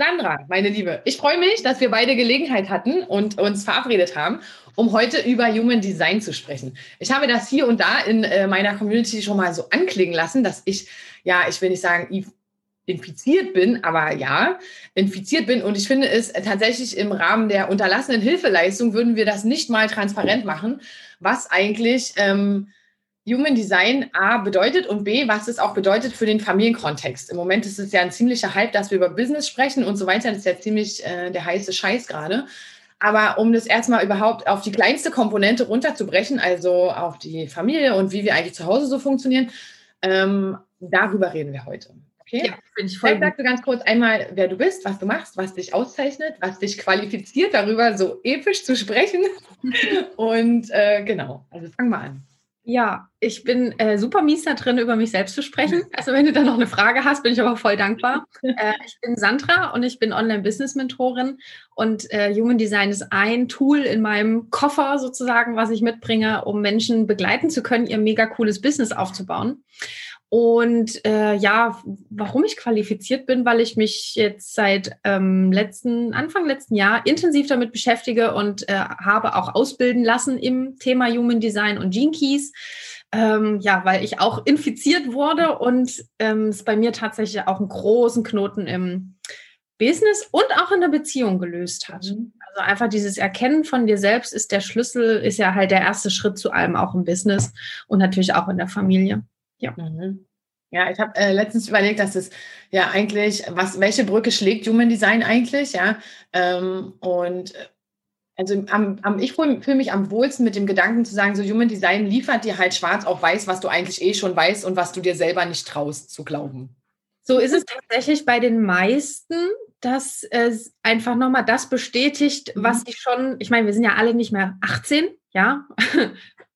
Sandra, meine Liebe, ich freue mich, dass wir beide Gelegenheit hatten und uns verabredet haben, um heute über Human Design zu sprechen. Ich habe das hier und da in äh, meiner Community schon mal so anklingen lassen, dass ich, ja, ich will nicht sagen, infiziert bin, aber ja, infiziert bin. Und ich finde es tatsächlich im Rahmen der unterlassenen Hilfeleistung würden wir das nicht mal transparent machen, was eigentlich ähm, Human Design A bedeutet und B, was es auch bedeutet für den Familienkontext. Im Moment ist es ja ein ziemlicher Hype, dass wir über Business sprechen und so weiter. Das ist ja ziemlich äh, der heiße Scheiß gerade. Aber um das erstmal überhaupt auf die kleinste Komponente runterzubrechen, also auf die Familie und wie wir eigentlich zu Hause so funktionieren, ähm, darüber reden wir heute. Okay? Ja, finde ich voll. Vielleicht sagst du ganz kurz einmal, wer du bist, was du machst, was dich auszeichnet, was dich qualifiziert, darüber so episch zu sprechen. und äh, genau, also fangen wir an. Ja, ich bin äh, super mies da drin, über mich selbst zu sprechen. Also wenn du da noch eine Frage hast, bin ich aber voll dankbar. Äh, ich bin Sandra und ich bin Online-Business-Mentorin und äh, Human Design ist ein Tool in meinem Koffer sozusagen, was ich mitbringe, um Menschen begleiten zu können, ihr mega cooles Business aufzubauen. Und äh, ja, warum ich qualifiziert bin, weil ich mich jetzt seit ähm, letzten, Anfang letzten Jahr intensiv damit beschäftige und äh, habe auch ausbilden lassen im Thema Human Design und Gene Keys. Ähm, ja, weil ich auch infiziert wurde und ähm, es bei mir tatsächlich auch einen großen Knoten im Business und auch in der Beziehung gelöst hat. Mhm. Also einfach dieses Erkennen von dir selbst ist der Schlüssel, ist ja halt der erste Schritt zu allem, auch im Business und natürlich auch in der Familie. Ja. Mhm. Ja, ich habe äh, letztens überlegt, dass es ja eigentlich, was, welche Brücke schlägt Human Design eigentlich, ja? Ähm, und äh, also am, am, ich fühle fühl mich am wohlsten mit dem Gedanken zu sagen, so Human Design liefert dir halt schwarz auf weiß, was du eigentlich eh schon weißt und was du dir selber nicht traust zu glauben. So ist es tatsächlich bei den meisten, dass es einfach nochmal das bestätigt, was mhm. schon, ich meine, wir sind ja alle nicht mehr 18, ja,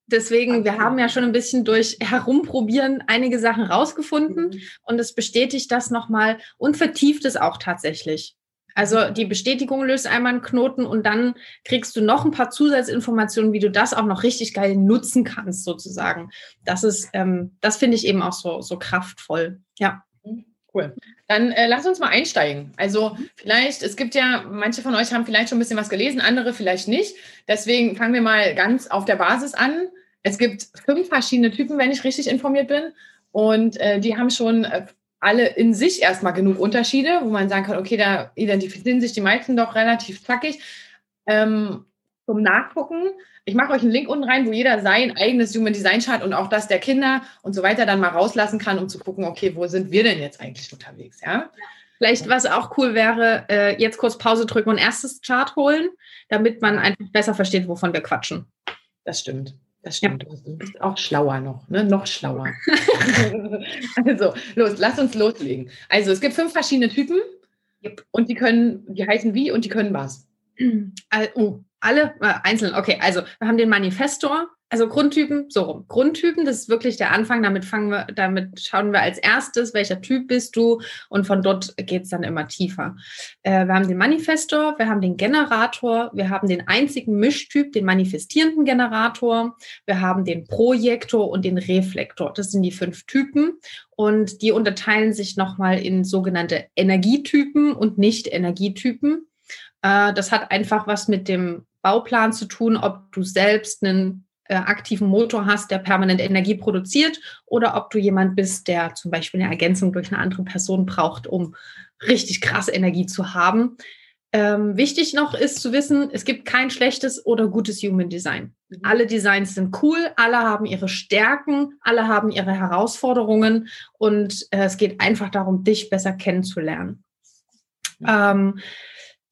Deswegen, wir haben ja schon ein bisschen durch Herumprobieren einige Sachen rausgefunden mhm. und es bestätigt das nochmal und vertieft es auch tatsächlich. Also die Bestätigung löst einmal einen Knoten und dann kriegst du noch ein paar Zusatzinformationen, wie du das auch noch richtig geil nutzen kannst, sozusagen. Das ist, ähm, das finde ich eben auch so, so kraftvoll. Ja. Cool. Dann äh, lass uns mal einsteigen. Also vielleicht, es gibt ja, manche von euch haben vielleicht schon ein bisschen was gelesen, andere vielleicht nicht. Deswegen fangen wir mal ganz auf der Basis an. Es gibt fünf verschiedene Typen, wenn ich richtig informiert bin. Und äh, die haben schon äh, alle in sich erstmal genug Unterschiede, wo man sagen kann, okay, da identifizieren sich die meisten doch relativ zackig. Ähm, zum Nachgucken. Ich mache euch einen Link unten rein, wo jeder sein eigenes Human Design Chart und auch das der Kinder und so weiter dann mal rauslassen kann, um zu gucken, okay, wo sind wir denn jetzt eigentlich unterwegs, ja? Vielleicht, was auch cool wäre, äh, jetzt kurz Pause drücken und erstes Chart holen, damit man einfach besser versteht, wovon wir quatschen. Das stimmt. Das stimmt. Ja. Du bist auch schlauer noch, ne? Noch schlauer. also, los, lass uns loslegen. Also, es gibt fünf verschiedene Typen yep. und die können, die heißen wie und die können was. Uh, alle äh, einzeln. Okay, also wir haben den Manifestor, also Grundtypen, so rum. Grundtypen, das ist wirklich der Anfang. Damit fangen wir, damit schauen wir als erstes, welcher Typ bist du und von dort geht es dann immer tiefer. Äh, wir haben den Manifestor, wir haben den Generator, wir haben den einzigen Mischtyp, den manifestierenden Generator, wir haben den Projektor und den Reflektor. Das sind die fünf Typen und die unterteilen sich nochmal in sogenannte Energietypen und Nicht-Energietypen. Äh, das hat einfach was mit dem Bauplan zu tun, ob du selbst einen äh, aktiven Motor hast, der permanent Energie produziert, oder ob du jemand bist, der zum Beispiel eine Ergänzung durch eine andere Person braucht, um richtig krass Energie zu haben. Ähm, wichtig noch ist zu wissen, es gibt kein schlechtes oder gutes Human Design. Mhm. Alle Designs sind cool, alle haben ihre Stärken, alle haben ihre Herausforderungen und äh, es geht einfach darum, dich besser kennenzulernen. Ähm,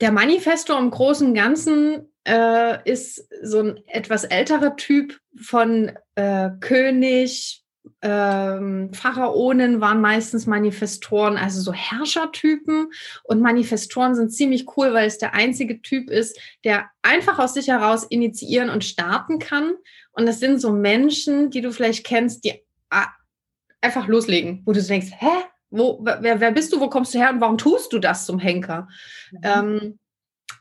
der Manifesto im Großen und Ganzen äh, ist so ein etwas älterer Typ von äh, König, ähm, Pharaonen waren meistens Manifestoren, also so Herrschertypen. Und Manifestoren sind ziemlich cool, weil es der einzige Typ ist, der einfach aus sich heraus initiieren und starten kann. Und das sind so Menschen, die du vielleicht kennst, die ah, einfach loslegen, wo du denkst, hä? Wo, wer, wer bist du? Wo kommst du her und warum tust du das zum Henker? Mhm. Ähm,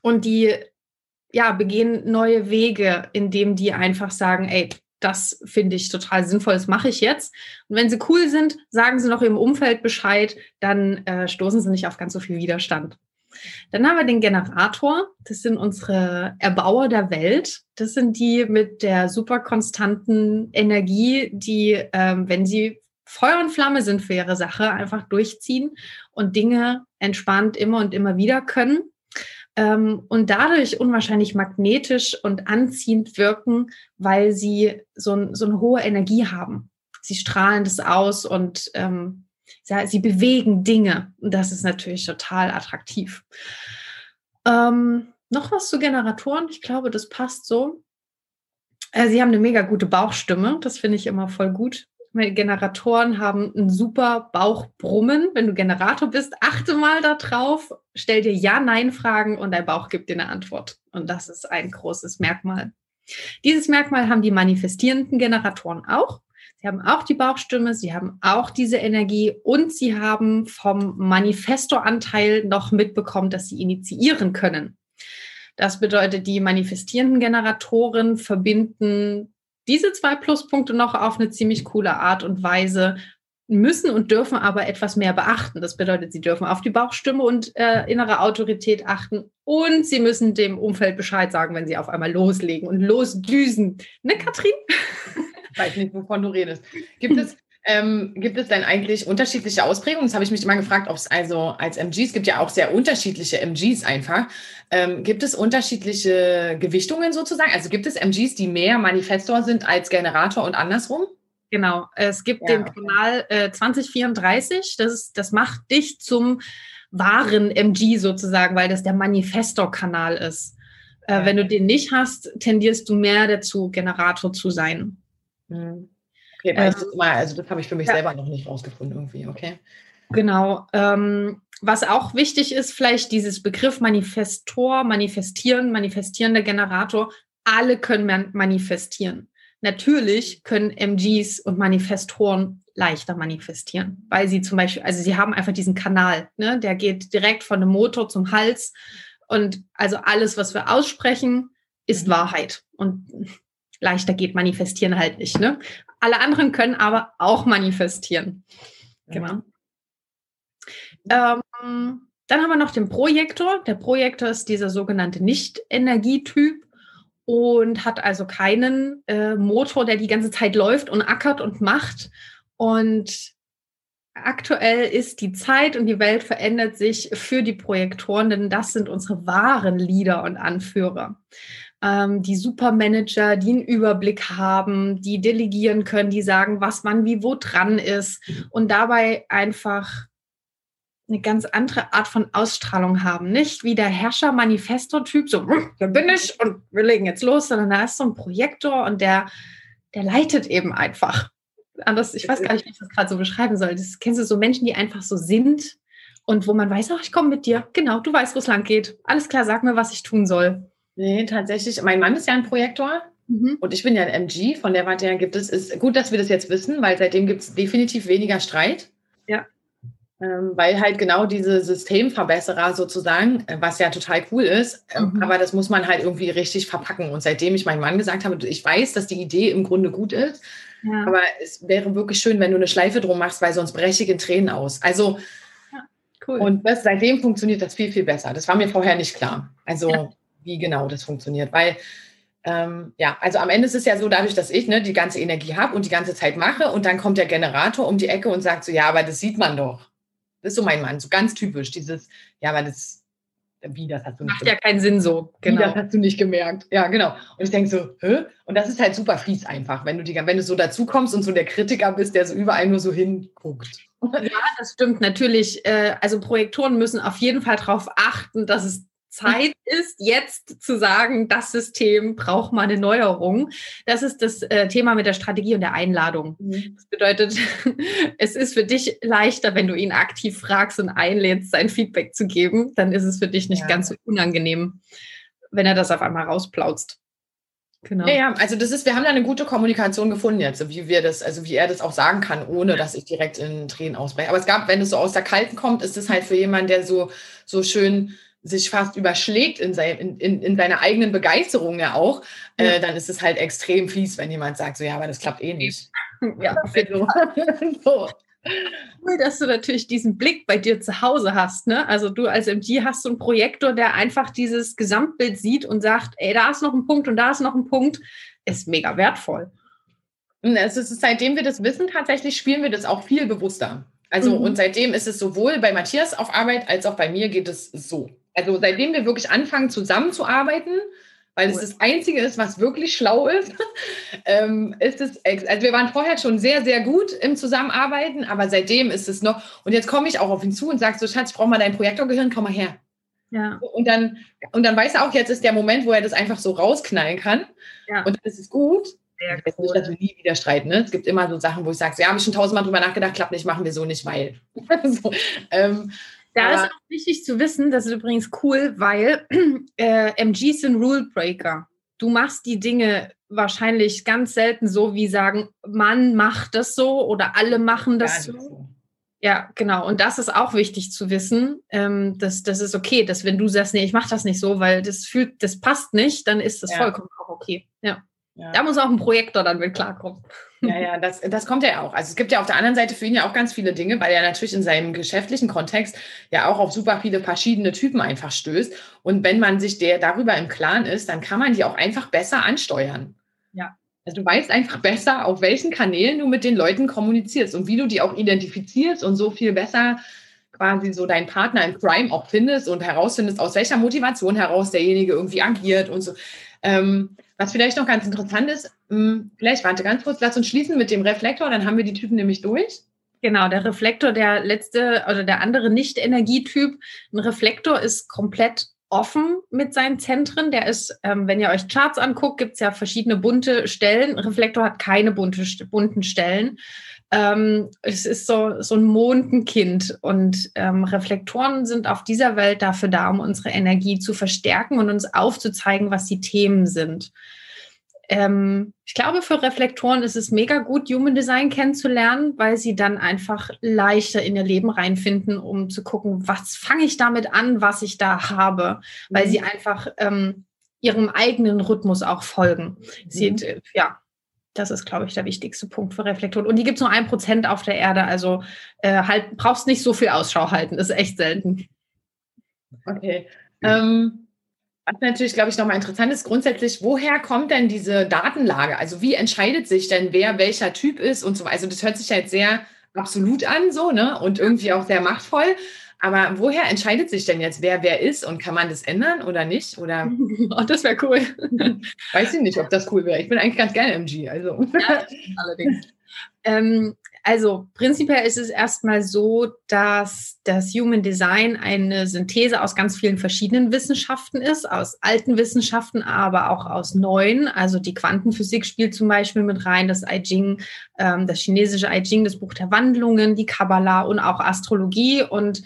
und die ja, begehen neue Wege, indem die einfach sagen, ey, das finde ich total sinnvoll, das mache ich jetzt. Und wenn sie cool sind, sagen sie noch im Umfeld Bescheid, dann äh, stoßen sie nicht auf ganz so viel Widerstand. Dann haben wir den Generator. Das sind unsere Erbauer der Welt. Das sind die mit der super konstanten Energie, die, ähm, wenn sie Feuer und Flamme sind für ihre Sache, einfach durchziehen und Dinge entspannt immer und immer wieder können ähm, und dadurch unwahrscheinlich magnetisch und anziehend wirken, weil sie so, so eine hohe Energie haben. Sie strahlen das aus und ähm, ja, sie bewegen Dinge. Und das ist natürlich total attraktiv. Ähm, noch was zu Generatoren? Ich glaube, das passt so. Äh, sie haben eine mega gute Bauchstimme. Das finde ich immer voll gut. Generatoren haben ein super Bauchbrummen. Wenn du Generator bist, achte mal darauf, stell dir Ja-Nein-Fragen und dein Bauch gibt dir eine Antwort. Und das ist ein großes Merkmal. Dieses Merkmal haben die manifestierenden Generatoren auch. Sie haben auch die Bauchstimme, sie haben auch diese Energie und sie haben vom Manifestoranteil noch mitbekommen, dass sie initiieren können. Das bedeutet, die manifestierenden Generatoren verbinden diese zwei Pluspunkte noch auf eine ziemlich coole Art und Weise müssen und dürfen aber etwas mehr beachten. Das bedeutet, sie dürfen auf die Bauchstimme und äh, innere Autorität achten und sie müssen dem Umfeld Bescheid sagen, wenn sie auf einmal loslegen und losdüsen. Ne, Katrin? Ich weiß nicht, wovon du redest. Gibt es, ähm, gibt es denn eigentlich unterschiedliche Ausprägungen? Das habe ich mich immer gefragt, ob es also als MGs gibt ja auch sehr unterschiedliche MGs einfach. Ähm, gibt es unterschiedliche Gewichtungen sozusagen? Also gibt es MGs, die mehr Manifestor sind als Generator und andersrum? Genau, es gibt ja, den okay. Kanal äh, 2034, das, ist, das macht dich zum wahren MG sozusagen, weil das der Manifestor-Kanal ist. Äh, ja. Wenn du den nicht hast, tendierst du mehr dazu, Generator zu sein. Mhm. Okay, ähm, das mal, also das habe ich für mich ja. selber noch nicht rausgefunden irgendwie, okay. Genau. Ähm, was auch wichtig ist, vielleicht dieses Begriff Manifestor, manifestieren, manifestierender Generator, alle können manifestieren. Natürlich können MGs und Manifestoren leichter manifestieren, weil sie zum Beispiel, also sie haben einfach diesen Kanal, ne, der geht direkt von dem Motor zum Hals und also alles, was wir aussprechen, ist mhm. Wahrheit und leichter geht manifestieren halt nicht. Ne? Alle anderen können aber auch manifestieren. Genau. Ähm, dann haben wir noch den Projektor. Der Projektor ist dieser sogenannte Nicht-Energietyp und hat also keinen äh, Motor, der die ganze Zeit läuft und ackert und macht. Und aktuell ist die Zeit und die Welt verändert sich für die Projektoren, denn das sind unsere wahren Leader und Anführer ähm, die Supermanager, die einen Überblick haben, die delegieren können, die sagen, was wann wie wo dran ist und dabei einfach eine ganz andere Art von Ausstrahlung haben. Nicht wie der Herrscher-Manifesto-Typ, so, da bin ich und wir legen jetzt los, sondern da ist so ein Projektor und der, der leitet eben einfach. Anders, ich weiß gar nicht, wie ich das gerade so beschreiben soll. Das kennst du so Menschen, die einfach so sind und wo man weiß, ach, ich komme mit dir. Genau, du weißt, wo es lang geht. Alles klar, sag mir, was ich tun soll. Nee, tatsächlich. Mein Mann ist ja ein Projektor mhm. und ich bin ja ein MG. Von der Warte her gibt es, ist gut, dass wir das jetzt wissen, weil seitdem gibt es definitiv weniger Streit. Ja. Ähm, weil halt genau diese Systemverbesserer sozusagen, äh, was ja total cool ist, ähm, mhm. aber das muss man halt irgendwie richtig verpacken. Und seitdem ich meinem Mann gesagt habe, ich weiß, dass die Idee im Grunde gut ist, ja. aber es wäre wirklich schön, wenn du eine Schleife drum machst, weil sonst breche ich in Tränen aus. Also, ja, cool. Und das, seitdem funktioniert das viel, viel besser. Das war mir vorher nicht klar. Also, ja wie genau das funktioniert. Weil, ähm, ja, also am Ende ist es ja so, dadurch, dass ich ne, die ganze Energie habe und die ganze Zeit mache und dann kommt der Generator um die Ecke und sagt so, ja, aber das sieht man doch. Das ist so mein Mann, so ganz typisch, dieses, ja, aber das, wie, das hast du nicht Macht gemerkt. ja keinen Sinn so. Genau. Wie, das hast du nicht gemerkt. Ja, genau. Und ich denke so, hä? Und das ist halt super fies einfach, wenn du, die, wenn du so dazu kommst und so der Kritiker bist, der so überall nur so hinguckt. Ja, das stimmt natürlich. Äh, also Projektoren müssen auf jeden Fall darauf achten, dass es Zeit ist, jetzt zu sagen, das System braucht mal eine Neuerung. Das ist das äh, Thema mit der Strategie und der Einladung. Mhm. Das bedeutet, es ist für dich leichter, wenn du ihn aktiv fragst und einlädst, sein Feedback zu geben, dann ist es für dich nicht ja. ganz so unangenehm, wenn er das auf einmal rausplautzt. Genau. Ja, ja, also das ist, wir haben da eine gute Kommunikation gefunden jetzt, wie wir das, also wie er das auch sagen kann, ohne dass ich direkt in Tränen ausbreche. Aber es gab, wenn es so aus der Kalten kommt, ist es halt für jemanden, der so, so schön sich fast überschlägt in, sein, in, in, in seiner eigenen Begeisterung ja auch, äh, ja. Äh, dann ist es halt extrem fies, wenn jemand sagt, so ja, aber das klappt eh nicht. Ja, also, so. Cool, dass du natürlich diesen Blick bei dir zu Hause hast. Ne? Also du als MG hast so einen Projektor, der einfach dieses Gesamtbild sieht und sagt, ey, da ist noch ein Punkt und da ist noch ein Punkt. Ist mega wertvoll. Es ist, seitdem wir das wissen, tatsächlich spielen wir das auch viel bewusster. Also mhm. und seitdem ist es sowohl bei Matthias auf Arbeit als auch bei mir geht es so. Also seitdem wir wirklich anfangen zusammenzuarbeiten, weil cool. es das Einzige ist, was wirklich schlau ist. ähm, ist es, also wir waren vorher schon sehr, sehr gut im Zusammenarbeiten, aber seitdem ist es noch, und jetzt komme ich auch auf ihn zu und sage so, Schatz, ich brauche mal dein Projektorgehirn, komm mal her. Ja. Und dann, und dann weiß er auch, jetzt ist der Moment, wo er das einfach so rausknallen kann. Ja. Und dann ist es gut. Sehr cool. Nicht, dass wir nie wieder streiten. Ne? Es gibt immer so Sachen, wo ich sage, ja, habe ich schon tausendmal drüber nachgedacht, klappt nicht, machen wir so nicht, weil. so, ähm, da Aber ist auch wichtig zu wissen, das ist übrigens cool, weil äh, MGs sind Rule Breaker. Du machst die Dinge wahrscheinlich ganz selten so, wie sagen, man macht das so oder alle machen das ja, so. so. Ja, genau. Und das ist auch wichtig zu wissen. Ähm, dass das ist okay, dass wenn du sagst, nee, ich mache das nicht so, weil das fühlt, das passt nicht, dann ist das ja. vollkommen auch okay. Ja. Ja. Da muss auch ein Projektor dann mit klarkommen. Ja, ja, das, das kommt ja auch. Also es gibt ja auf der anderen Seite für ihn ja auch ganz viele Dinge, weil er natürlich in seinem geschäftlichen Kontext ja auch auf super viele verschiedene Typen einfach stößt. Und wenn man sich der darüber im Klaren ist, dann kann man die auch einfach besser ansteuern. Ja. Also du weißt einfach besser, auf welchen Kanälen du mit den Leuten kommunizierst und wie du die auch identifizierst und so viel besser quasi so deinen Partner in Crime auch findest und herausfindest, aus welcher Motivation heraus derjenige irgendwie agiert und so. Ähm, was vielleicht noch ganz interessant ist, mh, hm, vielleicht warte ganz kurz, lass uns schließen mit dem Reflektor, dann haben wir die Typen nämlich durch. Genau, der Reflektor, der letzte oder der andere Nicht-Energietyp, ein Reflektor ist komplett offen mit seinen Zentren. Der ist, ähm, wenn ihr euch Charts anguckt, gibt es ja verschiedene bunte Stellen. Reflektor hat keine bunte, bunten Stellen. Ähm, es ist so, so ein Mondenkind und ähm, Reflektoren sind auf dieser Welt dafür da, um unsere Energie zu verstärken und uns aufzuzeigen, was die Themen sind. Ähm, ich glaube, für Reflektoren ist es mega gut, Human Design kennenzulernen, weil sie dann einfach leichter in ihr Leben reinfinden, um zu gucken, was fange ich damit an, was ich da habe, weil mhm. sie einfach ähm, ihrem eigenen Rhythmus auch folgen. Sie, mhm. Äh, ja, das ist, glaube ich, der wichtigste Punkt für Reflektoren. Und die gibt es nur ein Prozent auf der Erde. Also äh, halt, brauchst nicht so viel Ausschau halten. Das ist echt selten. Okay. Ähm, was natürlich, glaube ich, nochmal interessant ist, grundsätzlich, woher kommt denn diese Datenlage? Also wie entscheidet sich denn, wer welcher Typ ist und so weiter? Also das hört sich halt sehr absolut an, so, ne? Und irgendwie auch sehr machtvoll. Aber woher entscheidet sich denn jetzt, wer wer ist und kann man das ändern oder nicht? Oder? Oh, das wäre cool. Weiß ich nicht, ob das cool wäre. Ich bin eigentlich ganz gerne MG. Also. Ja, allerdings. ähm, also prinzipiell ist es erstmal so, dass das Human Design eine Synthese aus ganz vielen verschiedenen Wissenschaften ist, aus alten Wissenschaften, aber auch aus neuen. Also die Quantenphysik spielt zum Beispiel mit rein, das I Ching, ähm, das chinesische I Ching, das Buch der Wandlungen, die Kabbalah und auch Astrologie und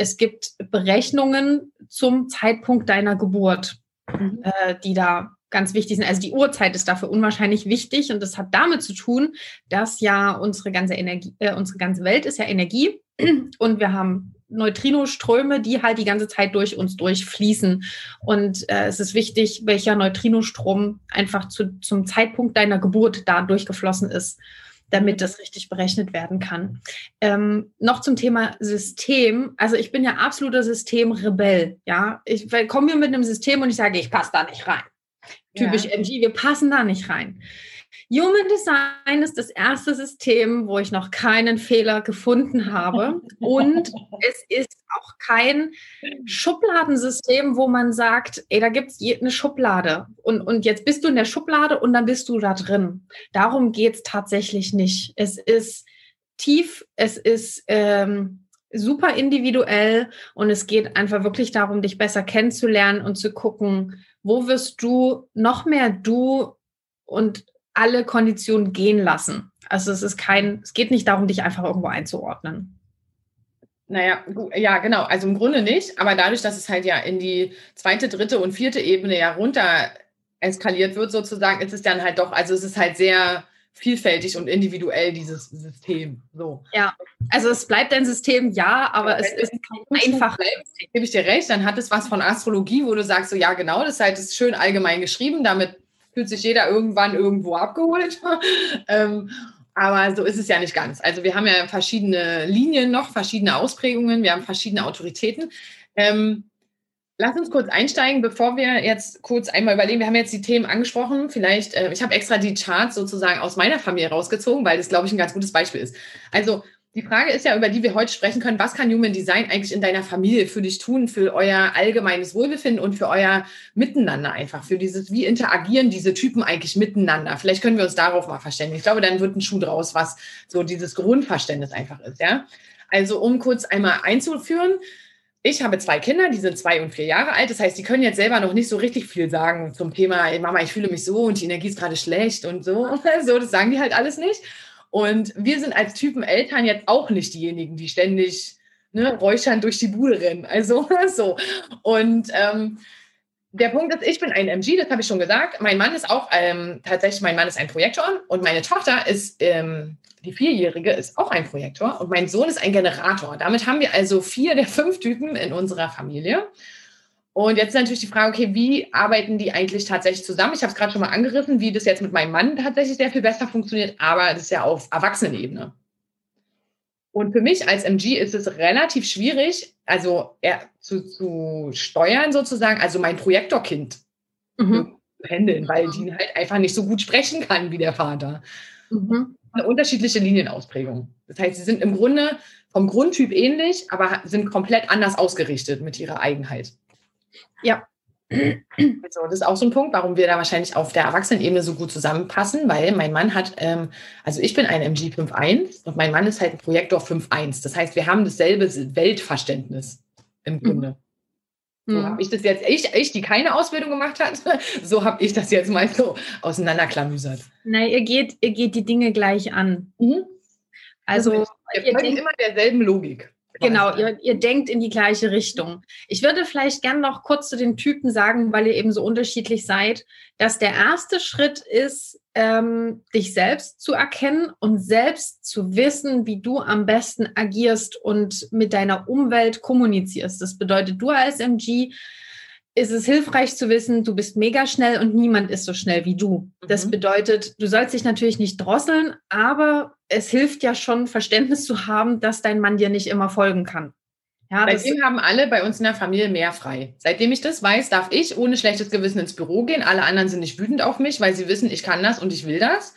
es gibt Berechnungen zum Zeitpunkt deiner Geburt, mhm. äh, die da ganz wichtig sind. Also die Uhrzeit ist dafür unwahrscheinlich wichtig und das hat damit zu tun, dass ja unsere ganze Energie, äh, unsere ganze Welt ist ja Energie und wir haben Neutrinoströme, die halt die ganze Zeit durch uns durchfließen. Und äh, es ist wichtig, welcher Neutrinostrom einfach zu, zum Zeitpunkt deiner Geburt da durchgeflossen ist damit das richtig berechnet werden kann. Ähm, noch zum Thema System. Also ich bin ja absoluter Systemrebell. Ja, ich komme hier mit einem System und ich sage, ich passe da nicht rein. Typisch ja. MG, wir passen da nicht rein. Human Design ist das erste System, wo ich noch keinen Fehler gefunden habe. Und es ist auch kein Schubladensystem, wo man sagt, ey, da gibt es eine Schublade. Und, und jetzt bist du in der Schublade und dann bist du da drin. Darum geht es tatsächlich nicht. Es ist tief, es ist ähm, super individuell und es geht einfach wirklich darum, dich besser kennenzulernen und zu gucken, wo wirst du noch mehr du und alle Konditionen gehen lassen. Also es ist kein, es geht nicht darum, dich einfach irgendwo einzuordnen. Naja, ja, genau. Also im Grunde nicht, aber dadurch, dass es halt ja in die zweite, dritte und vierte Ebene ja runter eskaliert wird, sozusagen, ist es dann halt doch, also es ist halt sehr vielfältig und individuell, dieses System. So. Ja, also es bleibt ein System, ja, aber ja, es ist kein einfach. Gebe ich dir recht, dann hat es was von Astrologie, wo du sagst, so ja, genau, das ist halt ist schön allgemein geschrieben, damit fühlt sich jeder irgendwann irgendwo abgeholt. ähm, aber so ist es ja nicht ganz. Also wir haben ja verschiedene Linien noch, verschiedene Ausprägungen, wir haben verschiedene Autoritäten. Ähm, lass uns kurz einsteigen, bevor wir jetzt kurz einmal überlegen. Wir haben jetzt die Themen angesprochen. Vielleicht, äh, ich habe extra die Charts sozusagen aus meiner Familie rausgezogen, weil das, glaube ich, ein ganz gutes Beispiel ist. Also die Frage ist ja, über die wir heute sprechen können, was kann Human Design eigentlich in deiner Familie für dich tun, für euer allgemeines Wohlbefinden und für euer Miteinander einfach, für dieses, wie interagieren diese Typen eigentlich miteinander? Vielleicht können wir uns darauf mal verständigen. Ich glaube, dann wird ein Schuh draus, was so dieses Grundverständnis einfach ist, ja. Also, um kurz einmal einzuführen, ich habe zwei Kinder, die sind zwei und vier Jahre alt. Das heißt, die können jetzt selber noch nicht so richtig viel sagen zum Thema, Mama, ich fühle mich so und die Energie ist gerade schlecht und so. So, das sagen die halt alles nicht. Und wir sind als Typen Eltern jetzt auch nicht diejenigen, die ständig ne, räuchern durch die Bude rennen. Also so. Und ähm, der Punkt ist, ich bin ein MG, das habe ich schon gesagt. Mein Mann ist auch ähm, tatsächlich, mein Mann ist ein Projektor und meine Tochter ist, ähm, die Vierjährige, ist auch ein Projektor und mein Sohn ist ein Generator. Damit haben wir also vier der fünf Typen in unserer Familie. Und jetzt ist natürlich die Frage, okay, wie arbeiten die eigentlich tatsächlich zusammen? Ich habe es gerade schon mal angerissen, wie das jetzt mit meinem Mann tatsächlich sehr viel besser funktioniert, aber das ist ja auf Erwachsenenebene. Und für mich als MG ist es relativ schwierig, also zu, zu steuern sozusagen, also mein Projektorkind mhm. zu handeln, weil die halt einfach nicht so gut sprechen kann wie der Vater. Mhm. Eine unterschiedliche Linienausprägung. Das heißt, sie sind im Grunde vom Grundtyp ähnlich, aber sind komplett anders ausgerichtet mit ihrer Eigenheit. Ja. Also das ist auch so ein Punkt, warum wir da wahrscheinlich auf der Erwachsenenebene so gut zusammenpassen, weil mein Mann hat, ähm, also ich bin ein MG 5.1 und mein Mann ist halt ein Projektor 5.1. Das heißt, wir haben dasselbe Weltverständnis im mhm. Grunde. Mhm. So habe ich das jetzt, ich, ich, die keine Ausbildung gemacht hat, so habe ich das jetzt mal so auseinanderklamüsert. Nein, ihr geht, ihr geht die Dinge gleich an. Mhm. Also, also wir folgen immer derselben Logik. Genau, ihr, ihr denkt in die gleiche Richtung. Ich würde vielleicht gern noch kurz zu den Typen sagen, weil ihr eben so unterschiedlich seid, dass der erste Schritt ist, ähm, dich selbst zu erkennen und selbst zu wissen, wie du am besten agierst und mit deiner Umwelt kommunizierst. Das bedeutet, du als MG ist es hilfreich zu wissen, du bist mega schnell und niemand ist so schnell wie du. Das mhm. bedeutet, du sollst dich natürlich nicht drosseln, aber es hilft ja schon, Verständnis zu haben, dass dein Mann dir nicht immer folgen kann. Ja, Seitdem haben alle bei uns in der Familie mehr frei. Seitdem ich das weiß, darf ich ohne schlechtes Gewissen ins Büro gehen. Alle anderen sind nicht wütend auf mich, weil sie wissen, ich kann das und ich will das.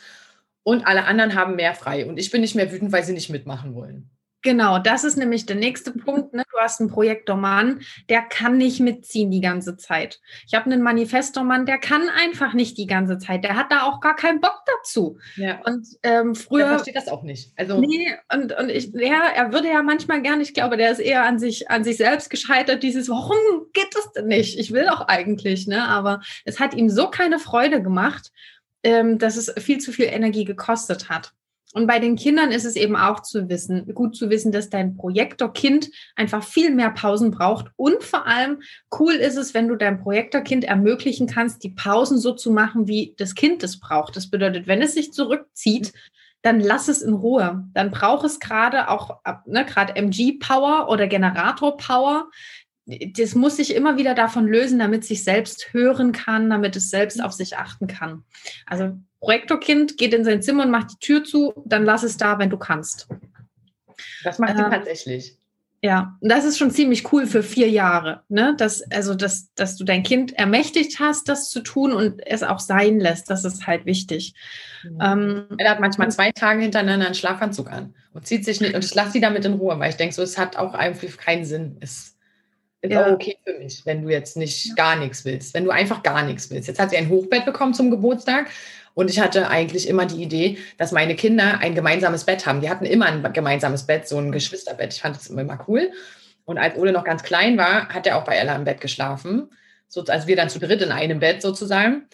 Und alle anderen haben mehr frei. Und ich bin nicht mehr wütend, weil sie nicht mitmachen wollen. Genau, das ist nämlich der nächste Punkt. Ne? Du hast einen Projektormann, der kann nicht mitziehen die ganze Zeit. Ich habe einen Manifestormann, der kann einfach nicht die ganze Zeit. Der hat da auch gar keinen Bock dazu. Ja. Und ähm, früher. Der versteht das auch nicht. Also nee, und, und ich, ja, er würde ja manchmal gerne, ich glaube, der ist eher an sich, an sich selbst gescheitert, dieses, warum geht das denn nicht? Ich will doch eigentlich, ne? Aber es hat ihm so keine Freude gemacht, ähm, dass es viel zu viel Energie gekostet hat. Und bei den Kindern ist es eben auch zu wissen, gut zu wissen, dass dein Projektorkind einfach viel mehr Pausen braucht. Und vor allem cool ist es, wenn du deinem Projektorkind ermöglichen kannst, die Pausen so zu machen, wie das Kind es braucht. Das bedeutet, wenn es sich zurückzieht, dann lass es in Ruhe. Dann braucht es gerade auch, ne, gerade MG-Power oder Generator-Power. Das muss sich immer wieder davon lösen, damit es sich selbst hören kann, damit es selbst auf sich achten kann. Also Projektorkind geht in sein Zimmer und macht die Tür zu, dann lass es da, wenn du kannst. Das macht sie äh, tatsächlich. Ja, und das ist schon ziemlich cool für vier Jahre, ne? Dass, also, dass, dass du dein Kind ermächtigt hast, das zu tun und es auch sein lässt. Das ist halt wichtig. Mhm. Ähm, er hat manchmal zwei Tage hintereinander einen Schlafanzug an und zieht sich nicht, und ich lasse sie damit in Ruhe, weil ich denke, so, es hat auch einfach keinen Sinn. Es ist ja. auch okay für mich, wenn du jetzt nicht ja. gar nichts willst, wenn du einfach gar nichts willst. Jetzt hat sie ein Hochbett bekommen zum Geburtstag Und ich hatte eigentlich immer die Idee, dass meine Kinder ein gemeinsames Bett haben. Die hatten immer ein gemeinsames Bett, so ein Geschwisterbett. Ich fand das immer cool. Und als Ole noch ganz klein war, hat er auch bei Ella im Bett geschlafen. So, also wir dann zu dritt in einem Bett sozusagen.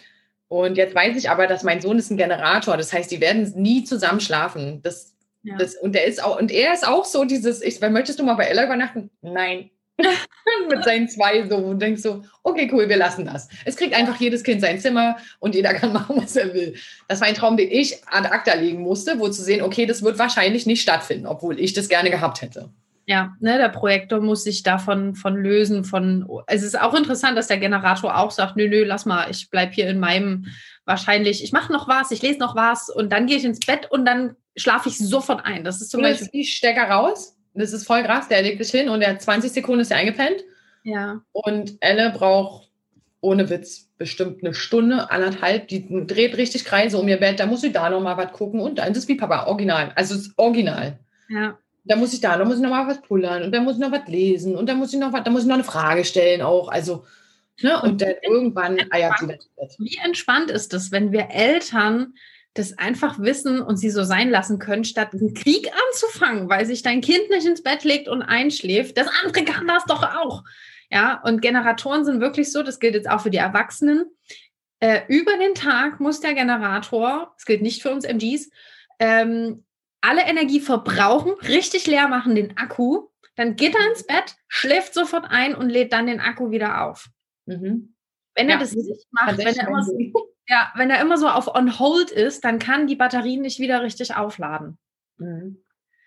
Und jetzt weiß ich aber, dass mein Sohn ist ein Generator. Das heißt, die werden nie zusammen schlafen. Das, ja. das, und der ist auch, und er ist auch so dieses, ich, möchtest du mal bei Ella übernachten? Nein. mit seinen zwei so und denkst so, okay, cool, wir lassen das. Es kriegt einfach jedes Kind sein Zimmer und jeder kann machen, was er will. Das war ein Traum, den ich ad acta legen musste, wo zu sehen, okay, das wird wahrscheinlich nicht stattfinden, obwohl ich das gerne gehabt hätte. Ja, ne, der Projektor muss sich davon von lösen. Von, es ist auch interessant, dass der Generator auch sagt, nö, nö, lass mal, ich bleibe hier in meinem wahrscheinlich, ich mache noch was, ich lese noch was und dann gehe ich ins Bett und dann schlafe ich sofort ein. Das ist zum Beispiel. Ich Stecker raus das ist voll krass, der legt sich hin und der 20 Sekunden ist er eingepennt. Ja. Und Elle braucht ohne Witz bestimmt eine Stunde, anderthalb, die dreht richtig Kreise um ihr Bett, da muss sie da nochmal was gucken und dann ist es wie Papa, original. Also es ist original. Ja. Da muss ich da, da muss ich nochmal was pullern und dann muss ich noch was lesen und dann muss ich noch was, da muss ich noch eine Frage stellen auch. Also, ne, und, und dann irgendwann eiert sie das Bett. Wie entspannt ist es, wenn wir Eltern das einfach wissen und sie so sein lassen können, statt einen Krieg anzufangen, weil sich dein Kind nicht ins Bett legt und einschläft. Das andere kann das doch auch. Ja, und Generatoren sind wirklich so, das gilt jetzt auch für die Erwachsenen. Äh, über den Tag muss der Generator, das gilt nicht für uns MGs, ähm, alle Energie verbrauchen, richtig leer machen den Akku, dann geht er ins Bett, schläft sofort ein und lädt dann den Akku wieder auf. Mhm. Wenn er ja, das nicht macht, wenn er immer so, ja, wenn er immer so auf on hold ist, dann kann die Batterie nicht wieder richtig aufladen. Mhm.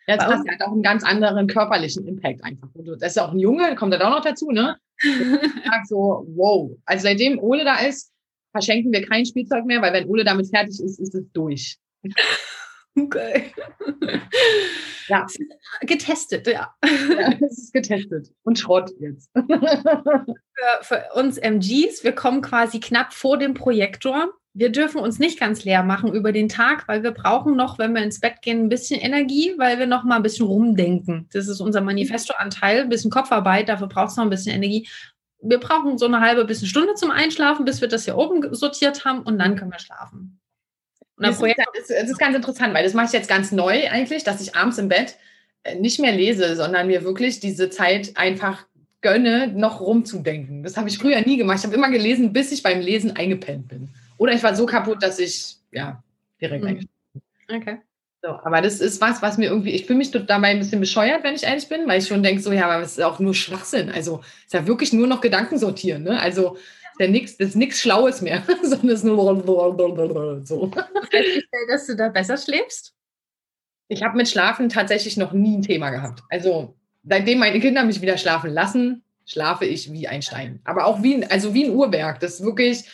Ja, das hat auch einen ganz anderen körperlichen Impact einfach. Das ist ja auch ein Junge, kommt da auch noch dazu, ne? So, wow. Also seitdem Ole da ist, verschenken wir kein Spielzeug mehr, weil wenn Ole damit fertig ist, ist es durch. Okay. Ja. Getestet, ja. Ja, es ist getestet. Und Schrott jetzt. Für, für, uns MGs, wir kommen quasi knapp vor dem Projektor. Wir dürfen uns nicht ganz leer machen über den Tag, weil wir brauchen noch, wenn wir ins Bett gehen, ein bisschen Energie, weil wir noch mal ein bisschen rumdenken. Das ist unser Manifesto-Anteil, ein bisschen Kopfarbeit, dafür braucht es noch ein bisschen Energie. Wir brauchen so eine halbe bis eine Stunde zum Einschlafen, bis wir das hier oben sortiert haben und dann können wir schlafen. Das ist, das ist ganz interessant, weil das mache ich jetzt ganz neu eigentlich, dass ich abends im Bett äh, nicht mehr lese, sondern mir wirklich diese Zeit einfach gönne, noch rumzudenken. Das habe ich früher nie gemacht. Ich habe immer gelesen, bis ich beim Lesen eingepennt bin. Oder ich war so kaputt, dass ich, ja, direkt mhm. eingeschlafen bin. Okay. So, aber das ist was, was mir irgendwie, ich fühle mich dabei ein bisschen bescheuert, wenn ich ehrlich bin, weil ich schon denke, so, ja, aber es ist auch nur Schwachsinn. Also, es ist ja wirklich nur noch Gedanken sortieren. Ne? Also, ja nix, das ist nichts Schlaues mehr, sondern es ist nur so. dass du da besser schläfst? Ich habe mit Schlafen tatsächlich noch nie ein Thema gehabt. Also seitdem meine Kinder mich wieder schlafen lassen, schlafe ich wie ein Stein. Aber auch wie, also wie ein Uhrwerk. Das ist wirklich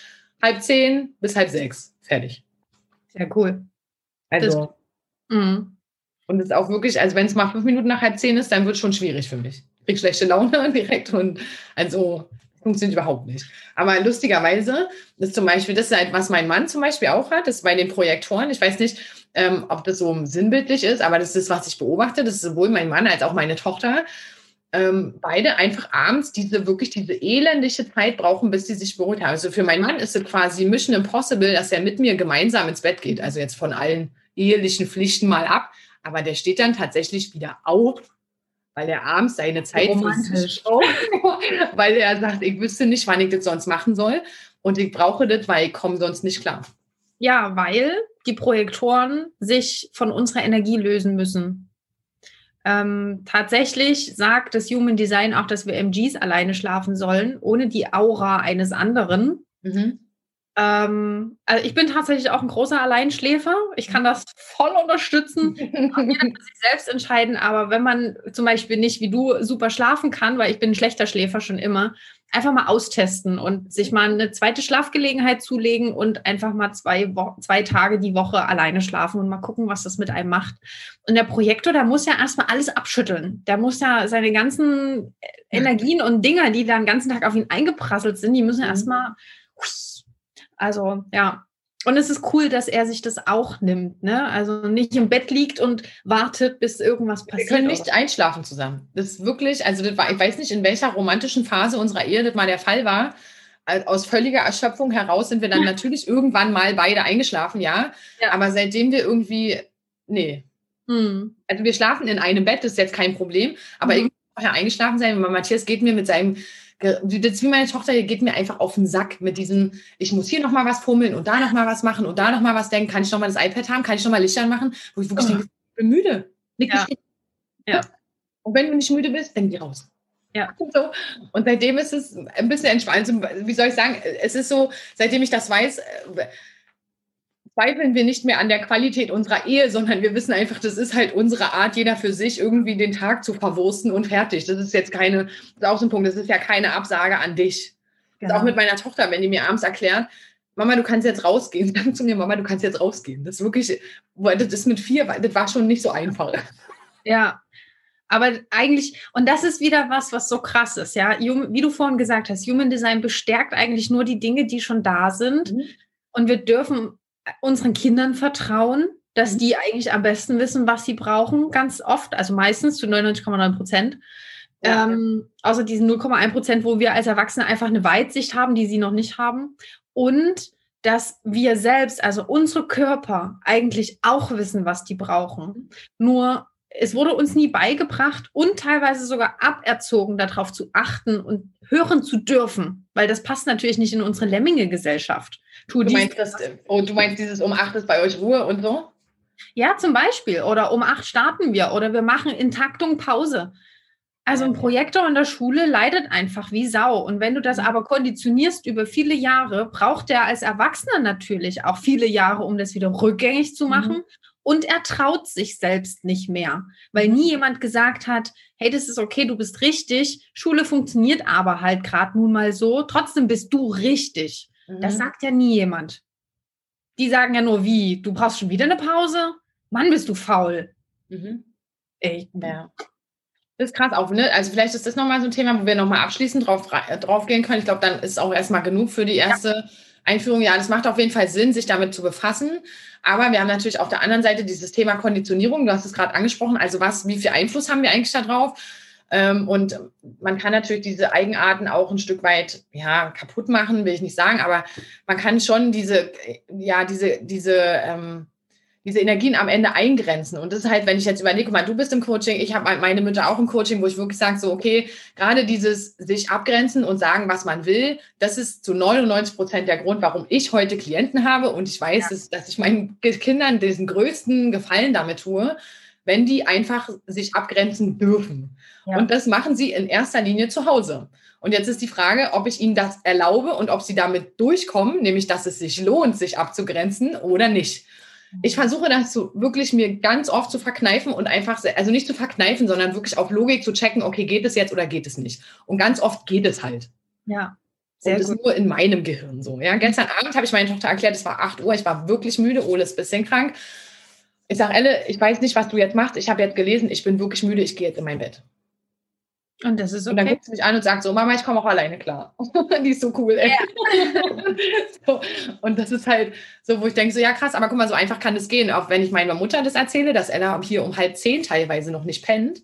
halb zehn bis halb sechs. Fertig. Sehr cool. Also. Das, mhm. und es ist auch wirklich, also wenn es mal fünf Minuten nach halb zehn ist, dann wird es schon schwierig für mich. Ich kriege schlechte Laune direkt und also funktioniert überhaupt nicht. Aber lustigerweise ist zum Beispiel, das ist halt, was mein Mann zum Beispiel auch hat, ist bei den Projektoren. Ich weiß nicht, ähm, ob das so sinnbildlich ist, aber das ist, was ich beobachte. Das ist sowohl mein Mann als auch meine Tochter. Ähm, beide einfach abends diese wirklich diese elendige Zeit brauchen, bis sie sich beruhigt haben. Also für meinen Mann ist es quasi Mission Impossible, dass er mit mir gemeinsam ins Bett geht. Also jetzt von allen ehelichen Pflichten mal ab. Aber der steht dann tatsächlich wieder auf weil er abends seine Zeit romantisch, weil er sagt, ich wüsste nicht, wann ich das sonst machen soll und ich brauche das, weil ich komme sonst nicht klar. Ja, weil die Projektoren sich von unserer Energie lösen müssen. Ähm, tatsächlich sagt das Human Design auch, dass wir MGs alleine schlafen sollen, ohne die Aura eines anderen. Mhm. Ähm, also ich bin tatsächlich auch ein großer Alleinschläfer. Ich kann das voll unterstützen. Jeder kann sich selbst entscheiden, aber wenn man zum Beispiel nicht wie du super schlafen kann, weil ich bin ein schlechter Schläfer schon immer, einfach mal austesten und sich mal eine zweite Schlafgelegenheit zulegen und einfach mal zwei, Wo zwei Tage die Woche alleine schlafen und mal gucken, was das mit einem macht. Und der Projektor, der muss ja erstmal alles abschütteln. Der muss ja seine ganzen Energien und Dinger, die da den ganzen Tag auf ihn eingeprasselt sind, die müssen mhm. erstmal also ja. Und es ist cool, dass er sich das auch nimmt, ne? Also nicht im Bett liegt und wartet, bis irgendwas passiert. Wir können nicht einschlafen zusammen. Das ist wirklich, also das war, ich weiß nicht, in welcher romantischen Phase unserer Ehe das mal der Fall war. aus völliger Erschöpfung heraus sind wir dann natürlich irgendwann mal beide eingeschlafen, ja. ja. Aber seitdem wir irgendwie, nee. Hm. Also wir schlafen in einem Bett, das ist jetzt kein Problem, aber mhm. irgendwie vorher eingeschlafen sein. Matthias geht mir mit seinem das ist wie meine Tochter, die geht mir einfach auf den Sack mit diesem, ich muss hier nochmal was fummeln und da nochmal was machen und da nochmal was denken. Kann ich nochmal das iPad haben? Kann ich nochmal Lichter machen? Wo ich wirklich oh. denke, ich bin müde. Ja. ja. Und wenn du nicht müde bist, dann geh raus. Ja. Und, so. und seitdem ist es ein bisschen entspannt. Wie soll ich sagen? Es ist so, seitdem ich das weiß, zweifeln wir nicht mehr an der Qualität unserer Ehe, sondern wir wissen einfach, das ist halt unsere Art, jeder für sich irgendwie den Tag zu verwursten und fertig. Das ist jetzt keine, das ist auch so ein Punkt, das ist ja keine Absage an dich. Genau. auch mit meiner Tochter, wenn die mir abends erklärt, Mama, du kannst jetzt rausgehen. Sag zu mir, Mama, du kannst jetzt rausgehen. Das ist wirklich, das ist mit vier, das war schon nicht so einfach. Ja, aber eigentlich, und das ist wieder was, was so krass ist, ja. Wie du vorhin gesagt hast, Human Design bestärkt eigentlich nur die Dinge, die schon da sind. Mhm. Und wir dürfen unseren Kindern vertrauen, dass die eigentlich am besten wissen, was sie brauchen, ganz oft, also meistens zu 99,9 Prozent. Ja. Ähm, außer diesen 0,1 Prozent, wo wir als Erwachsene einfach eine Weitsicht haben, die sie noch nicht haben. Und dass wir selbst, also unsere Körper, eigentlich auch wissen, was die brauchen. Nur es wurde uns nie beigebracht und teilweise sogar aberzogen, darauf zu achten und hören zu dürfen, weil das passt natürlich nicht in unsere Lemminge-Gesellschaft. Du, du, meinst das, oh, du meinst dieses um acht ist bei euch Ruhe und so? Ja, zum Beispiel. Oder um acht starten wir oder wir machen in Taktung Pause. Also ein Projektor in der Schule leidet einfach wie Sau. Und wenn du das mhm. aber konditionierst über viele Jahre, braucht der als Erwachsener natürlich auch viele Jahre, um das wieder rückgängig zu machen. Mhm. Und er traut sich selbst nicht mehr, weil nie jemand gesagt hat, hey, das ist okay, du bist richtig. Schule funktioniert aber halt gerade nun mal so. Trotzdem bist du richtig. Mhm. Das sagt ja nie jemand. Die sagen ja nur, wie, du brauchst schon wieder eine Pause? Mann, bist du faul. Mhm. Ey, ja. Das ist krass auch, ne? Also vielleicht ist das nochmal so ein Thema, wo wir nochmal abschließend drauf, drauf gehen können. Ich glaube, dann ist auch erstmal genug für die erste ja. Einführung. Ja, das macht auf jeden Fall Sinn, sich damit zu befassen. Aber wir haben natürlich auf der anderen Seite dieses Thema Konditionierung. Du hast es gerade angesprochen. Also was, wie viel Einfluss haben wir eigentlich darauf? Ähm, und man kann natürlich diese Eigenarten auch ein Stück weit ja, kaputt machen, will ich nicht sagen, aber man kann schon diese, ja, diese, diese, ähm, diese Energien am Ende eingrenzen. Und das ist halt, wenn ich jetzt überlege, mal, du bist im Coaching, ich habe meine Mütter auch im Coaching, wo ich wirklich sage, so, okay, gerade dieses sich abgrenzen und sagen, was man will, das ist zu 99 Prozent der Grund, warum ich heute Klienten habe. Und ich weiß, ja. dass, dass ich meinen Kindern diesen größten Gefallen damit tue, wenn die einfach sich abgrenzen dürfen. Ja. Und das machen sie in erster Linie zu Hause. Und jetzt ist die Frage, ob ich ihnen das erlaube und ob sie damit durchkommen, nämlich dass es sich lohnt, sich abzugrenzen oder nicht. Ich versuche das zu, wirklich mir ganz oft zu verkneifen und einfach, also nicht zu verkneifen, sondern wirklich auf Logik zu checken, okay, geht es jetzt oder geht es nicht? Und ganz oft geht es halt. Ja. Sehr und das ist nur in meinem Gehirn so. Ja, gestern Abend habe ich meine Tochter erklärt, es war 8 Uhr, ich war wirklich müde, Ole ist ein bisschen krank. Ich sage, Elle, ich weiß nicht, was du jetzt machst. Ich habe jetzt gelesen, ich bin wirklich müde, ich gehe jetzt in mein Bett. Und das ist okay. Und dann guckt sie mich an und sagt so, Mama, ich komme auch alleine klar. die ist so cool, ey. Ja. so, und das ist halt so, wo ich denke, so, ja krass, aber guck mal, so einfach kann das gehen. Auch wenn ich meiner Mutter das erzähle, dass Ella hier um halb zehn teilweise noch nicht pennt.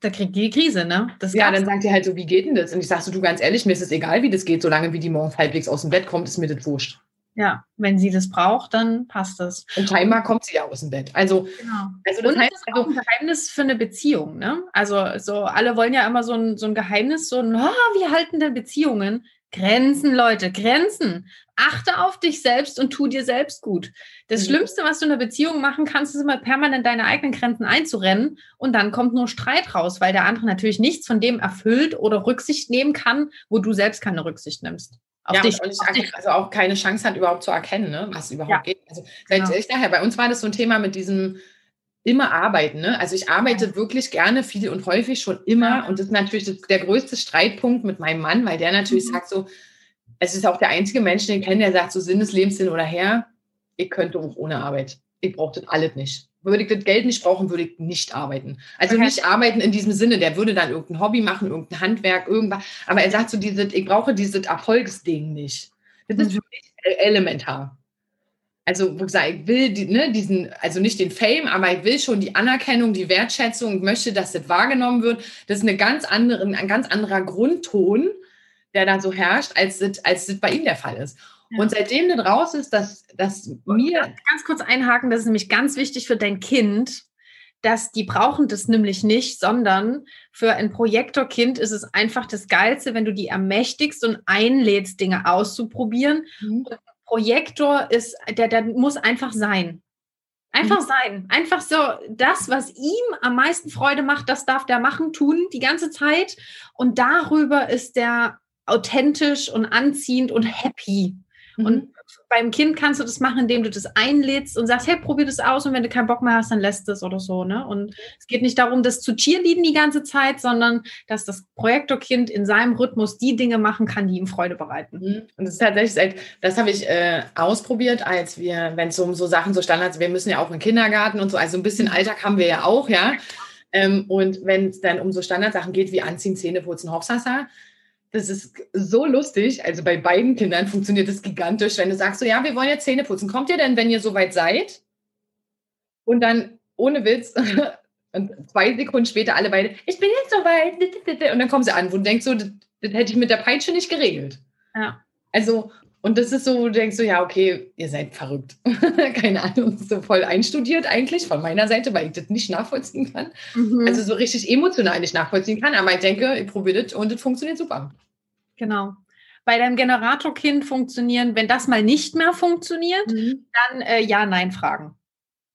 Da kriegt die Krise, ne? Das ja, dann sagt sie halt so, wie geht denn das? Und ich sage so, du ganz ehrlich, mir ist es egal, wie das geht, solange wie die morgens halbwegs aus dem Bett kommt, ist mir das wurscht. Ja, wenn sie das braucht, dann passt das. Und scheinbar kommt sie ja aus dem Bett. Also, genau. also das, und heißt, das ist auch ein Geheimnis für eine Beziehung. Ne? Also so alle wollen ja immer so ein, so ein Geheimnis, so ein, oh, wie halten denn Beziehungen? Grenzen, Leute, Grenzen. Achte auf dich selbst und tu dir selbst gut. Das mhm. Schlimmste, was du in einer Beziehung machen kannst, ist immer permanent deine eigenen Grenzen einzurennen und dann kommt nur Streit raus, weil der andere natürlich nichts von dem erfüllt oder Rücksicht nehmen kann, wo du selbst keine Rücksicht nimmst. Ja, dich, und ich dich. also auch keine Chance hat, überhaupt zu erkennen, ne, was überhaupt ja. geht. Also seit genau. ich daher, bei uns war das so ein Thema mit diesem immer arbeiten. Ne? Also ich arbeite ja. wirklich gerne viel und häufig schon immer. Ja. Und das ist natürlich das, der größte Streitpunkt mit meinem Mann, weil der natürlich mhm. sagt so, es ist auch der einzige Mensch, den ich kenne, der sagt so Sinn des Lebens hin oder her, ich könnte auch ohne Arbeit. Ich brauche das alles nicht würde ich das Geld nicht brauchen, würde ich nicht arbeiten. Also okay. nicht arbeiten in diesem Sinne, der würde dann irgendein Hobby machen, irgendein Handwerk, irgendwas. Aber er sagt so, dieses, ich brauche dieses Erfolgsding nicht. Das ist mhm. für mich elementar. Also, wo gesagt, ich will die, ne, diesen, also nicht den Fame, aber ich will schon die Anerkennung, die Wertschätzung, ich möchte, dass das wahrgenommen wird. Das ist eine ganz andere, ein ganz anderer Grundton, der da so herrscht, als das, als das bei ihm der Fall ist. Ja. Und seitdem das raus ist, dass, dass mir. Ganz kurz einhaken, das ist nämlich ganz wichtig für dein Kind, dass die brauchen das nämlich nicht, sondern für ein Projektorkind ist es einfach das Geilste, wenn du die ermächtigst und einlädst, Dinge auszuprobieren. Mhm. Projektor ist, der, der muss einfach sein. Einfach mhm. sein. Einfach so das, was ihm am meisten Freude macht, das darf der machen, tun die ganze Zeit. Und darüber ist der authentisch und anziehend und happy. Mhm. Und beim Kind kannst du das machen, indem du das einlädst und sagst, hey, probier das aus und wenn du keinen Bock mehr hast, dann lässt es oder so. Ne? Und es geht nicht darum, das zu cheerleaden die ganze Zeit, sondern dass das Projektorkind in seinem Rhythmus die Dinge machen kann, die ihm Freude bereiten. Mhm. Und das ist tatsächlich, das habe ich äh, ausprobiert, als wir, wenn es um so Sachen, so Standards, wir müssen ja auch im Kindergarten und so, also ein bisschen mhm. Alltag haben wir ja auch, ja. Ähm, und wenn es dann um so Standardsachen geht wie Anziehen, Zähne putzen, Hopsasa, das ist so lustig. Also bei beiden Kindern funktioniert das gigantisch, wenn du sagst, so ja, wir wollen jetzt Zähne putzen. Kommt ihr denn, wenn ihr soweit seid? Und dann ohne Witz, und zwei Sekunden später alle beide, ich bin jetzt soweit. Und dann kommen sie an, wo du denkst, so, das, das hätte ich mit der Peitsche nicht geregelt. Ja. Also, und das ist so, du denkst so, ja, okay, ihr seid verrückt. Keine Ahnung, so voll einstudiert eigentlich von meiner Seite, weil ich das nicht nachvollziehen kann. Mhm. Also so richtig emotional nicht nachvollziehen kann. Aber ich denke, ich probiere das und das funktioniert super. Genau. Bei deinem Generatorkind funktionieren, wenn das mal nicht mehr funktioniert, mhm. dann äh, ja, nein fragen.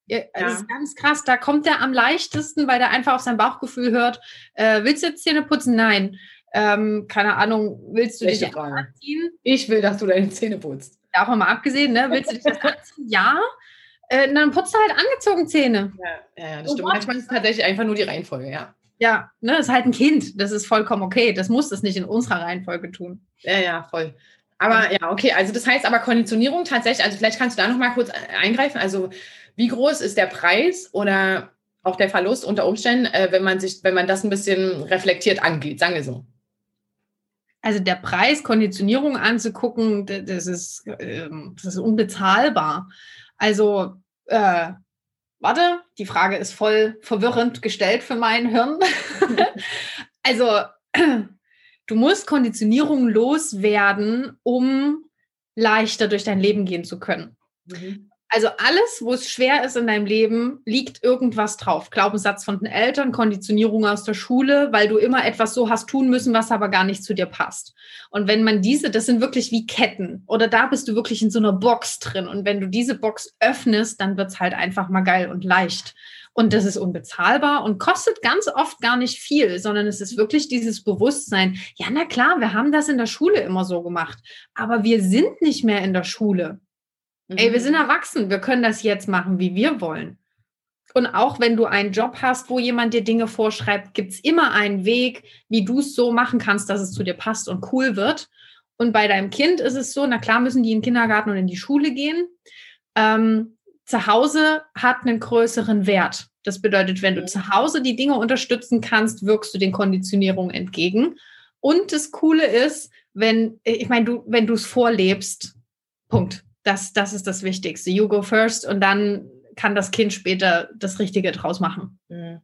Ja, das ist ganz krass. Da kommt er am leichtesten, weil er einfach auf sein Bauchgefühl hört. Äh, willst du jetzt Zähne putzen? Nein. Ähm, keine Ahnung, willst du Schlechte dich anziehen? Ich will, dass du deine Zähne putzt. Davon mal abgesehen, ne? Willst du dich das anziehen? Ja. Äh, dann putzt du halt angezogen Zähne. Ja, ja das oh, stimmt. Manchmal ist es tatsächlich einfach nur die Reihenfolge, ja. Ja, ne, ist halt ein Kind. Das ist vollkommen okay. Das muss das nicht in unserer Reihenfolge tun. Ja, ja, voll. Aber ja, okay. Also das heißt aber Konditionierung tatsächlich, also vielleicht kannst du da noch mal kurz eingreifen. Also wie groß ist der Preis oder auch der Verlust unter Umständen, äh, wenn man sich, wenn man das ein bisschen reflektiert angeht, sagen wir so? Also der Preis, Konditionierung anzugucken, das ist, ähm, das ist unbezahlbar. Also äh, warte, die Frage ist voll verwirrend gestellt für mein Hirn. also, du musst Konditionierung loswerden, um leichter durch dein Leben gehen zu können. Mhm. Also alles, wo es schwer ist in deinem Leben, liegt irgendwas drauf. Glaubenssatz von den Eltern, Konditionierung aus der Schule, weil du immer etwas so hast tun müssen, was aber gar nicht zu dir passt. Und wenn man diese, das sind wirklich wie Ketten oder da bist du wirklich in so einer Box drin. Und wenn du diese Box öffnest, dann wird's halt einfach mal geil und leicht. Und das ist unbezahlbar und kostet ganz oft gar nicht viel, sondern es ist wirklich dieses Bewusstsein. Ja, na klar, wir haben das in der Schule immer so gemacht, aber wir sind nicht mehr in der Schule. Ey, wir mhm. sind erwachsen, wir können das jetzt machen, wie wir wollen. Und auch wenn du einen Job hast, wo jemand dir Dinge vorschreibt, gibt es immer einen Weg, wie du es so machen kannst, dass es zu dir passt und cool wird. Und bei deinem Kind ist es so, na klar müssen die in den Kindergarten und in die Schule gehen. Ähm, zu Hause hat einen größeren Wert. Das bedeutet, wenn du zu Hause die Dinge unterstützen kannst, wirkst du den Konditionierungen entgegen. Und das Coole ist, wenn, ich meine, du, wenn du es vorlebst, Punkt. Das, das ist das Wichtigste. You go first und dann kann das Kind später das Richtige draus machen. Mhm.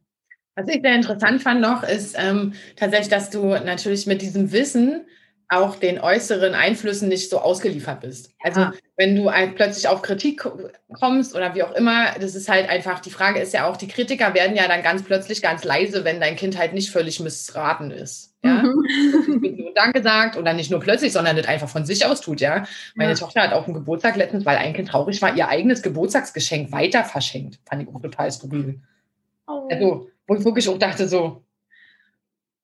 Was ich sehr interessant fand noch, ist ähm, tatsächlich, dass du natürlich mit diesem Wissen auch den äußeren Einflüssen nicht so ausgeliefert bist. Also ja. wenn du plötzlich auf Kritik kommst oder wie auch immer, das ist halt einfach, die Frage ist ja auch, die Kritiker werden ja dann ganz plötzlich ganz leise, wenn dein Kind halt nicht völlig missraten ist. Ja? Mhm. Danke sagt oder nicht nur plötzlich, sondern das einfach von sich aus tut, ja. Meine ja. Tochter hat auf dem Geburtstag letztens, weil ein Kind traurig war, ihr eigenes Geburtstagsgeschenk weiter verschenkt. Fand ich auch total skurril. Oh. Also, wo ich wirklich auch dachte so,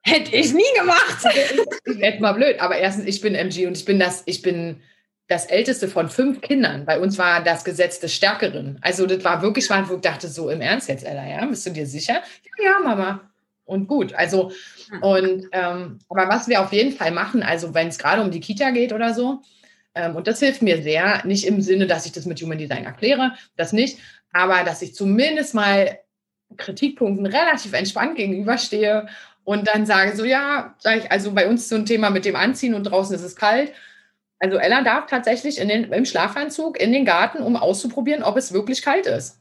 Hätte ich nie gemacht. Jetzt mal blöd, aber erstens, ich bin MG und ich bin das, ich bin das älteste von fünf Kindern. Bei uns war das Gesetz des Stärkeren. Also das war wirklich was, wo ich dachte, so im Ernst jetzt, Ella, ja, bist du dir sicher? Ja, ja, Mama. Und gut, also, und, ähm, aber was wir auf jeden Fall machen, also wenn es gerade um die Kita geht oder so, ähm, und das hilft mir sehr, nicht im Sinne, dass ich das mit Human Design erkläre, das nicht, aber dass ich zumindest mal Kritikpunkten relativ entspannt gegenüberstehe und dann sage so, ja, sag ich, also bei uns so ein Thema mit dem Anziehen und draußen ist es kalt. Also Ella darf tatsächlich in den, im Schlafanzug in den Garten, um auszuprobieren, ob es wirklich kalt ist.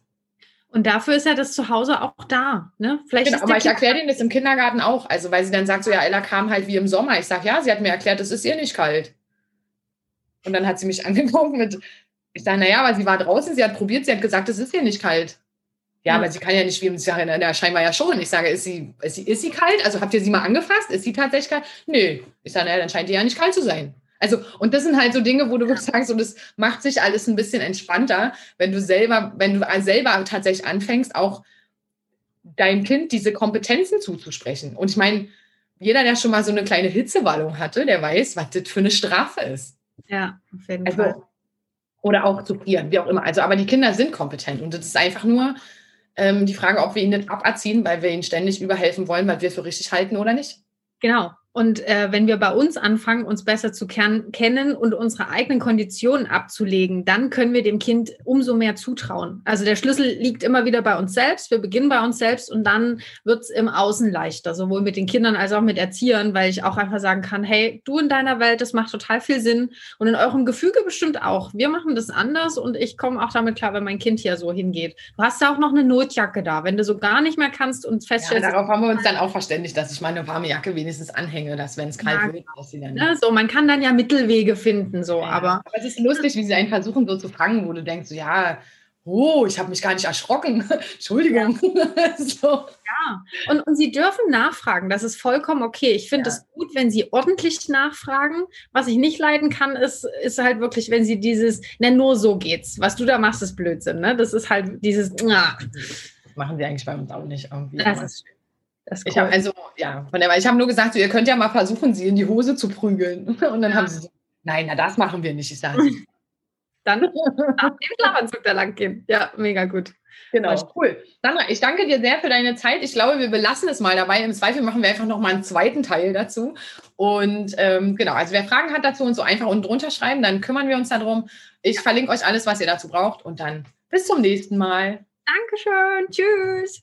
Und dafür ist ja das Zuhause auch da. Ne? Vielleicht genau, aber ich erkläre denen das im Kindergarten auch da. Vielleicht aber ich erkläre denen das im Kindergarten auch. Also, weil sie dann sagt, so, ja, Ella kam halt wie im Sommer. Ich sage, ja, sie hat mir erklärt, es ist ihr nicht kalt. Und dann hat sie mich angeguckt mit, ich sage, naja, aber sie war draußen, sie hat probiert, sie hat gesagt, es ist ihr nicht kalt. Ja, aber sie kann ja nicht wie im Sache, na, scheinbar ja schon. Ich sage, ist sie, ist, sie, ist sie kalt? Also habt ihr sie mal angefasst? Ist sie tatsächlich kalt? Nö. Ich sage, naja, dann scheint die ja nicht kalt zu sein. Also, und das sind halt so Dinge, wo du sagst, und das macht sich alles ein bisschen entspannter, wenn du selber, wenn du selber tatsächlich anfängst, auch deinem Kind diese Kompetenzen zuzusprechen. Und ich meine, jeder, der schon mal so eine kleine Hitzewallung hatte, der weiß, was das für eine Strafe ist. Ja, auf jeden also, Fall. Oder auch zu frieren, wie auch immer. Also, aber die Kinder sind kompetent und das ist einfach nur ähm, die Frage, ob wir ihnen das aberziehen, weil wir ihnen ständig überhelfen wollen, weil wir für richtig halten oder nicht. Genau. Und äh, wenn wir bei uns anfangen, uns besser zu kennen und unsere eigenen Konditionen abzulegen, dann können wir dem Kind umso mehr zutrauen. Also der Schlüssel liegt immer wieder bei uns selbst. Wir beginnen bei uns selbst und dann wird es im Außen leichter, sowohl mit den Kindern als auch mit Erziehern, weil ich auch einfach sagen kann, hey, du in deiner Welt, das macht total viel Sinn und in eurem Gefüge bestimmt auch. Wir machen das anders und ich komme auch damit klar, wenn mein Kind hier so hingeht. Du hast ja auch noch eine Notjacke da, wenn du so gar nicht mehr kannst und feststellst. Ja, darauf haben wir uns dann auch verständigt, dass ich meine warme Jacke wenigstens anhänge Anhänge, dass wenn es kalt ja, wird, dass sie dann. Ne, so, man kann dann ja Mittelwege finden, so, ja, aber. Aber es ist lustig, wie sie einen versuchen, so zu fangen, wo du denkst, so, ja, oh, ich habe mich gar nicht erschrocken. Entschuldigung. so. Ja, und, und sie dürfen nachfragen. Das ist vollkommen okay. Ich finde es ja. gut, wenn sie ordentlich nachfragen. Was ich nicht leiden kann, ist, ist halt wirklich, wenn sie dieses, ne, nur so geht's. Was du da machst, ist Blödsinn. Ne? Das ist halt dieses. Ah. Das machen sie eigentlich bei uns auch nicht irgendwie. Das ist schön. Ich habe also, ja, ich habe nur gesagt, so, ihr könnt ja mal versuchen, sie in die Hose zu prügeln. Und dann ja. haben sie nein, na, das machen wir nicht. Ich sage, dann nach dem Schlafanzug da lang gehen. Ja, mega gut. Genau, cool. Sandra, ich danke dir sehr für deine Zeit. Ich glaube, wir belassen es mal dabei. Im Zweifel machen wir einfach noch mal einen zweiten Teil dazu. Und ähm, genau, also wer Fragen hat dazu und so einfach unten drunter schreiben, dann kümmern wir uns darum. Ich verlinke euch alles, was ihr dazu braucht. Und dann bis zum nächsten Mal. Dankeschön. Tschüss.